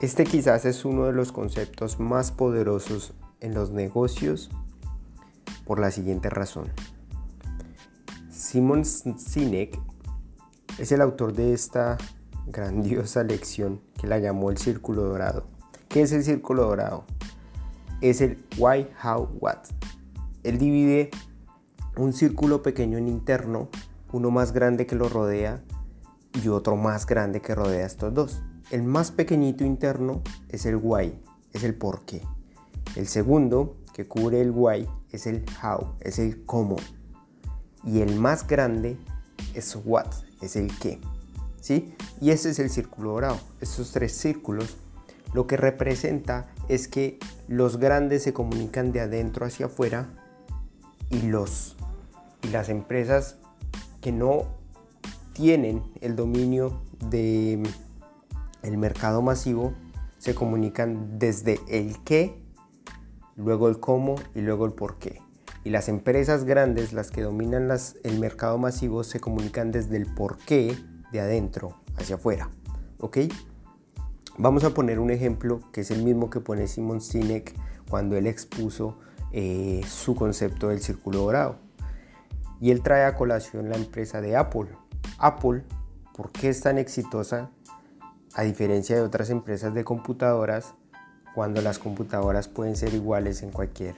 Este quizás es uno de los conceptos más poderosos en los negocios por la siguiente razón. Simon Sinek es el autor de esta grandiosa lección que la llamó el círculo dorado. ¿Qué es el círculo dorado? Es el why, how, what. Él divide un círculo pequeño en interno, uno más grande que lo rodea y otro más grande que rodea estos dos. El más pequeñito interno es el why, es el por qué. El segundo, que cubre el why, es el how, es el cómo. Y el más grande es what, es el qué. ¿Sí? Y ese es el círculo dorado. Estos tres círculos lo que representa es que los grandes se comunican de adentro hacia afuera y, los, y las empresas que no tienen el dominio de el mercado masivo se comunican desde el qué, luego el cómo y luego el por qué. Y las empresas grandes, las que dominan el mercado masivo, se comunican desde el por qué de adentro hacia afuera. ¿Ok? Vamos a poner un ejemplo que es el mismo que pone Simon Sinek cuando él expuso eh, su concepto del círculo dorado. Y él trae a colación la empresa de Apple. Apple, ¿por qué es tan exitosa a diferencia de otras empresas de computadoras cuando las computadoras pueden ser iguales en cualquier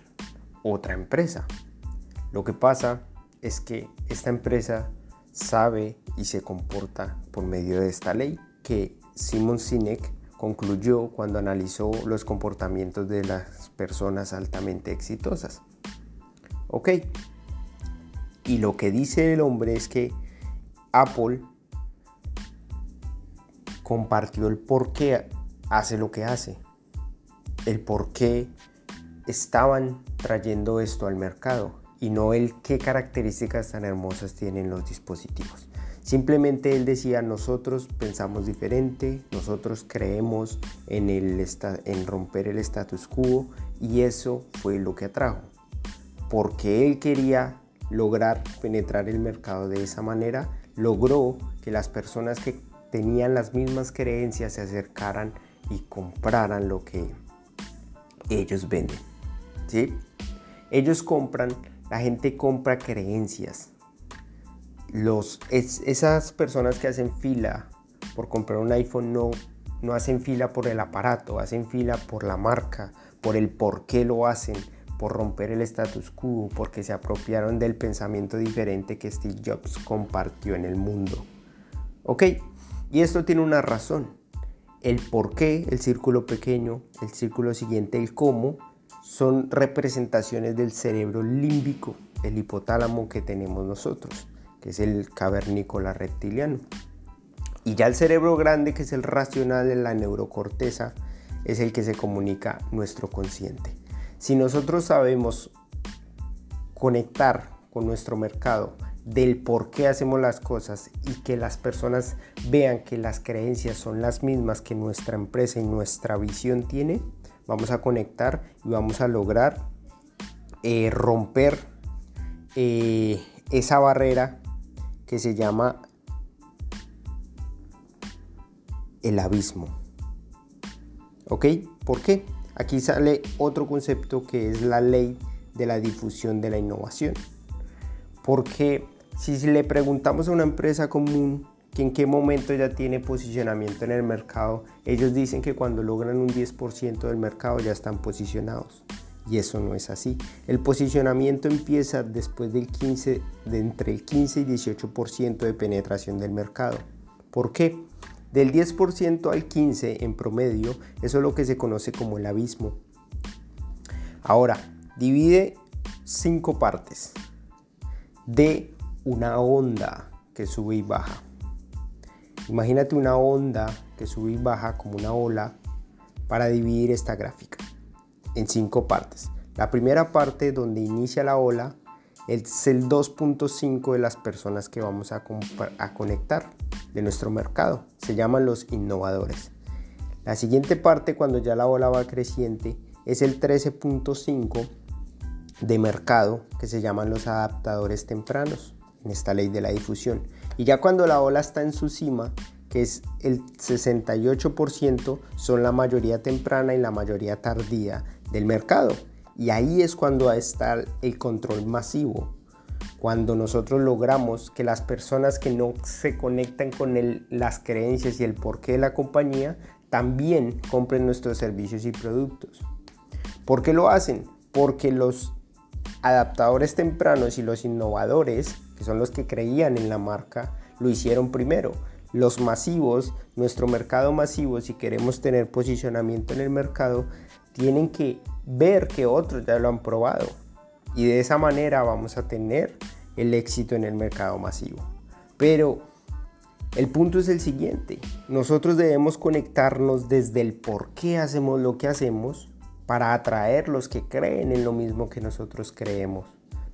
otra empresa. Lo que pasa es que esta empresa sabe y se comporta por medio de esta ley que Simon Sinek concluyó cuando analizó los comportamientos de las personas altamente exitosas. Ok, y lo que dice el hombre es que Apple compartió el por qué hace lo que hace, el por qué estaban trayendo esto al mercado y no el qué características tan hermosas tienen los dispositivos. Simplemente él decía, nosotros pensamos diferente, nosotros creemos en, el en romper el status quo y eso fue lo que atrajo. Porque él quería lograr penetrar el mercado de esa manera, logró que las personas que tenían las mismas creencias se acercaran y compraran lo que ellos venden. ¿sí? Ellos compran, la gente compra creencias. Los, esas personas que hacen fila por comprar un iPhone no, no hacen fila por el aparato, hacen fila por la marca, por el por qué lo hacen, por romper el status quo, porque se apropiaron del pensamiento diferente que Steve Jobs compartió en el mundo. ¿Ok? Y esto tiene una razón. El por qué, el círculo pequeño, el círculo siguiente, el cómo, son representaciones del cerebro límbico, el hipotálamo que tenemos nosotros, que es el cavernícola reptiliano. Y ya el cerebro grande, que es el racional en la neurocorteza, es el que se comunica nuestro consciente. Si nosotros sabemos conectar con nuestro mercado, del por qué hacemos las cosas y que las personas vean que las creencias son las mismas que nuestra empresa y nuestra visión tiene, vamos a conectar y vamos a lograr eh, romper eh, esa barrera que se llama el abismo. ¿Ok? ¿Por qué? Aquí sale otro concepto que es la ley de la difusión de la innovación. Porque si le preguntamos a una empresa común que en qué momento ya tiene posicionamiento en el mercado, ellos dicen que cuando logran un 10% del mercado ya están posicionados. Y eso no es así. El posicionamiento empieza después del 15, de entre el 15 y 18% de penetración del mercado. ¿Por qué? Del 10% al 15% en promedio, eso es lo que se conoce como el abismo. Ahora, divide cinco partes de una onda que sube y baja. Imagínate una onda que sube y baja como una ola para dividir esta gráfica en cinco partes. La primera parte donde inicia la ola es el 2.5 de las personas que vamos a, a conectar de nuestro mercado. Se llaman los innovadores. La siguiente parte cuando ya la ola va creciente es el 13.5 de mercado que se llaman los adaptadores tempranos en esta ley de la difusión. Y ya cuando la ola está en su cima, que es el 68%, son la mayoría temprana y la mayoría tardía del mercado. Y ahí es cuando está el control masivo. Cuando nosotros logramos que las personas que no se conectan con las creencias y el porqué de la compañía también compren nuestros servicios y productos. ¿Por qué lo hacen? Porque los adaptadores tempranos y los innovadores, que son los que creían en la marca, lo hicieron primero. Los masivos, nuestro mercado masivo, si queremos tener posicionamiento en el mercado, tienen que ver que otros ya lo han probado. Y de esa manera vamos a tener el éxito en el mercado masivo. Pero el punto es el siguiente. Nosotros debemos conectarnos desde el por qué hacemos lo que hacemos para atraer los que creen en lo mismo que nosotros creemos.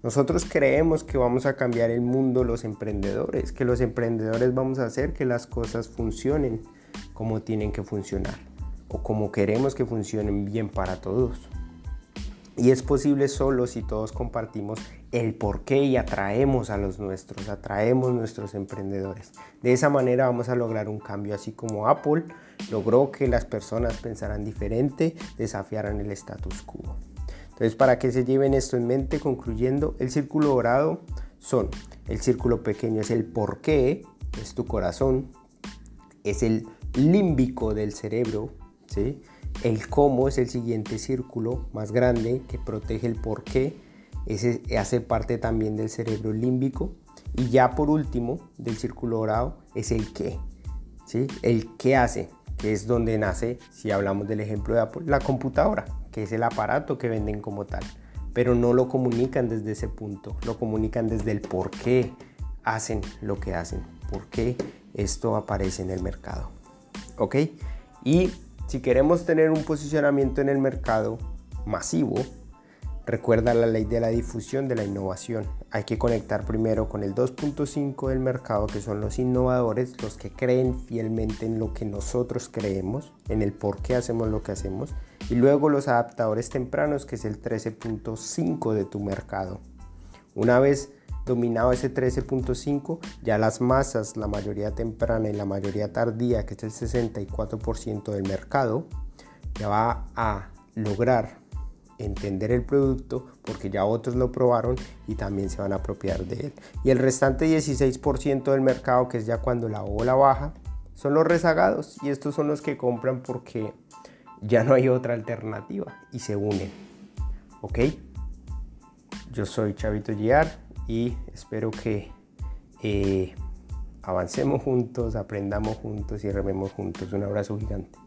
Nosotros creemos que vamos a cambiar el mundo los emprendedores, que los emprendedores vamos a hacer que las cosas funcionen como tienen que funcionar o como queremos que funcionen bien para todos. Y es posible solo si todos compartimos el por qué y atraemos a los nuestros, atraemos nuestros emprendedores. De esa manera vamos a lograr un cambio, así como Apple logró que las personas pensaran diferente, desafiaran el status quo. Entonces, para que se lleven esto en mente, concluyendo, el círculo dorado son, el círculo pequeño es el por qué, es tu corazón, es el límbico del cerebro, ¿sí? El cómo es el siguiente círculo más grande que protege el por qué. Ese hace parte también del cerebro límbico. Y ya por último, del círculo dorado, es el qué. ¿sí? El qué hace, que es donde nace, si hablamos del ejemplo de Apple, la computadora, que es el aparato que venden como tal. Pero no lo comunican desde ese punto, lo comunican desde el por qué hacen lo que hacen, por qué esto aparece en el mercado. ¿Ok? Y si queremos tener un posicionamiento en el mercado masivo, recuerda la ley de la difusión de la innovación. Hay que conectar primero con el 2.5 del mercado, que son los innovadores, los que creen fielmente en lo que nosotros creemos, en el por qué hacemos lo que hacemos, y luego los adaptadores tempranos, que es el 13.5 de tu mercado. Una vez dominado ese 13.5, ya las masas, la mayoría temprana y la mayoría tardía, que es el 64% del mercado, ya va a lograr entender el producto porque ya otros lo probaron y también se van a apropiar de él. Y el restante 16% del mercado, que es ya cuando la ola baja, son los rezagados y estos son los que compran porque ya no hay otra alternativa y se unen. ¿Ok? Yo soy Chavito Giar y espero que eh, avancemos juntos, aprendamos juntos y rememos juntos. Un abrazo gigante.